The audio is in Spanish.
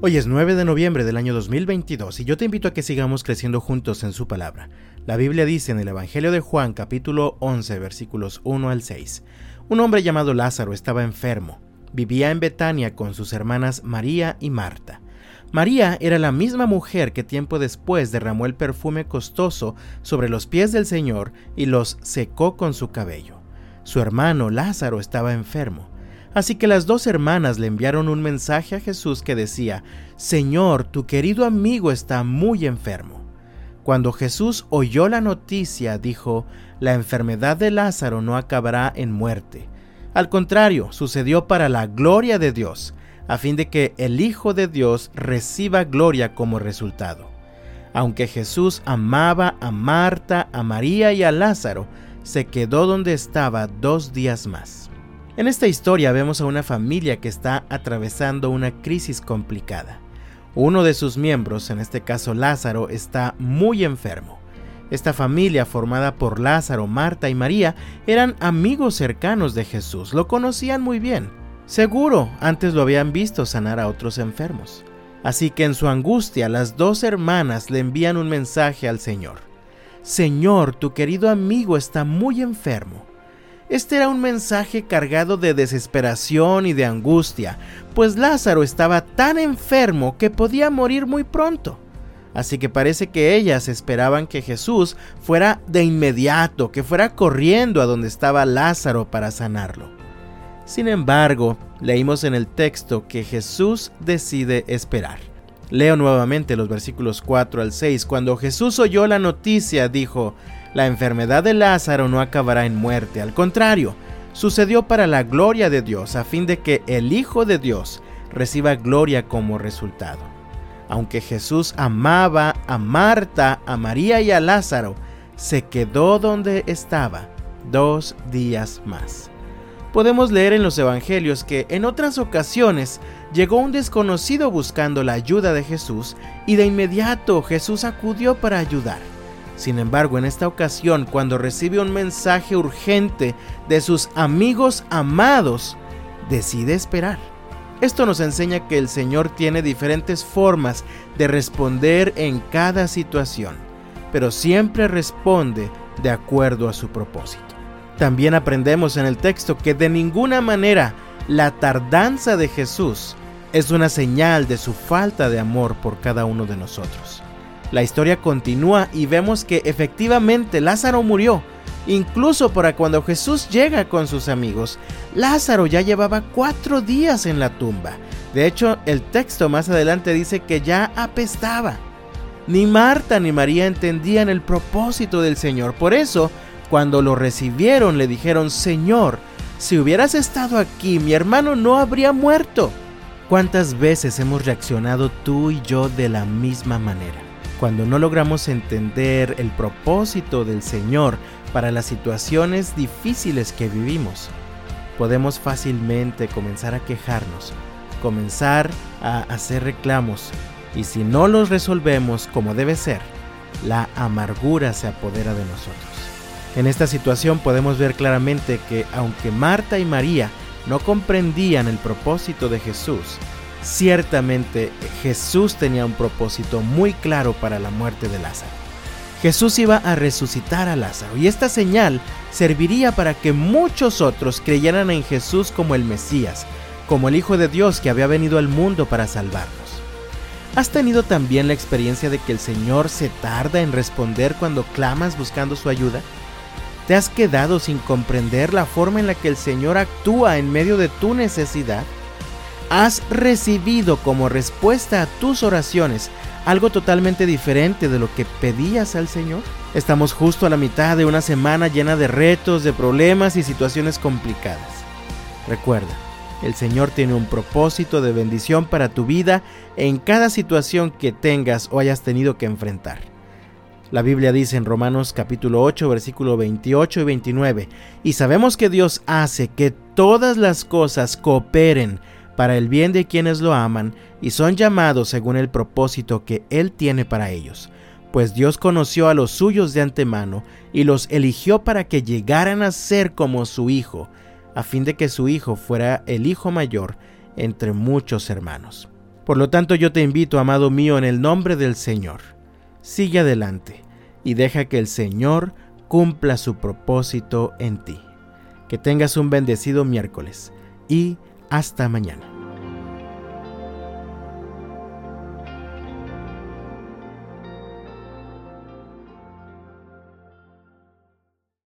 Hoy es 9 de noviembre del año 2022 y yo te invito a que sigamos creciendo juntos en su palabra. La Biblia dice en el Evangelio de Juan capítulo 11 versículos 1 al 6, un hombre llamado Lázaro estaba enfermo. Vivía en Betania con sus hermanas María y Marta. María era la misma mujer que tiempo después derramó el perfume costoso sobre los pies del Señor y los secó con su cabello. Su hermano Lázaro estaba enfermo. Así que las dos hermanas le enviaron un mensaje a Jesús que decía, Señor, tu querido amigo está muy enfermo. Cuando Jesús oyó la noticia, dijo, La enfermedad de Lázaro no acabará en muerte. Al contrario, sucedió para la gloria de Dios, a fin de que el Hijo de Dios reciba gloria como resultado. Aunque Jesús amaba a Marta, a María y a Lázaro, se quedó donde estaba dos días más. En esta historia vemos a una familia que está atravesando una crisis complicada. Uno de sus miembros, en este caso Lázaro, está muy enfermo. Esta familia, formada por Lázaro, Marta y María, eran amigos cercanos de Jesús, lo conocían muy bien. Seguro, antes lo habían visto sanar a otros enfermos. Así que en su angustia, las dos hermanas le envían un mensaje al Señor. Señor, tu querido amigo está muy enfermo. Este era un mensaje cargado de desesperación y de angustia, pues Lázaro estaba tan enfermo que podía morir muy pronto. Así que parece que ellas esperaban que Jesús fuera de inmediato, que fuera corriendo a donde estaba Lázaro para sanarlo. Sin embargo, leímos en el texto que Jesús decide esperar. Leo nuevamente los versículos 4 al 6. Cuando Jesús oyó la noticia, dijo, la enfermedad de Lázaro no acabará en muerte, al contrario, sucedió para la gloria de Dios, a fin de que el Hijo de Dios reciba gloria como resultado. Aunque Jesús amaba a Marta, a María y a Lázaro, se quedó donde estaba dos días más. Podemos leer en los Evangelios que en otras ocasiones llegó un desconocido buscando la ayuda de Jesús y de inmediato Jesús acudió para ayudar. Sin embargo, en esta ocasión, cuando recibe un mensaje urgente de sus amigos amados, decide esperar. Esto nos enseña que el Señor tiene diferentes formas de responder en cada situación, pero siempre responde de acuerdo a su propósito. También aprendemos en el texto que de ninguna manera la tardanza de Jesús es una señal de su falta de amor por cada uno de nosotros. La historia continúa y vemos que efectivamente Lázaro murió. Incluso para cuando Jesús llega con sus amigos, Lázaro ya llevaba cuatro días en la tumba. De hecho, el texto más adelante dice que ya apestaba. Ni Marta ni María entendían el propósito del Señor. Por eso, cuando lo recibieron, le dijeron, Señor, si hubieras estado aquí, mi hermano no habría muerto. ¿Cuántas veces hemos reaccionado tú y yo de la misma manera? Cuando no logramos entender el propósito del Señor para las situaciones difíciles que vivimos, podemos fácilmente comenzar a quejarnos, comenzar a hacer reclamos y si no los resolvemos como debe ser, la amargura se apodera de nosotros. En esta situación podemos ver claramente que aunque Marta y María no comprendían el propósito de Jesús, Ciertamente Jesús tenía un propósito muy claro para la muerte de Lázaro. Jesús iba a resucitar a Lázaro y esta señal serviría para que muchos otros creyeran en Jesús como el Mesías, como el Hijo de Dios que había venido al mundo para salvarnos. ¿Has tenido también la experiencia de que el Señor se tarda en responder cuando clamas buscando su ayuda? ¿Te has quedado sin comprender la forma en la que el Señor actúa en medio de tu necesidad? Has recibido como respuesta a tus oraciones algo totalmente diferente de lo que pedías al Señor? Estamos justo a la mitad de una semana llena de retos, de problemas y situaciones complicadas. Recuerda, el Señor tiene un propósito de bendición para tu vida en cada situación que tengas o hayas tenido que enfrentar. La Biblia dice en Romanos capítulo 8 versículo 28 y 29, y sabemos que Dios hace que todas las cosas cooperen para el bien de quienes lo aman y son llamados según el propósito que Él tiene para ellos. Pues Dios conoció a los suyos de antemano y los eligió para que llegaran a ser como su Hijo, a fin de que su Hijo fuera el Hijo mayor entre muchos hermanos. Por lo tanto yo te invito, amado mío, en el nombre del Señor, sigue adelante y deja que el Señor cumpla su propósito en ti. Que tengas un bendecido miércoles y hasta mañana.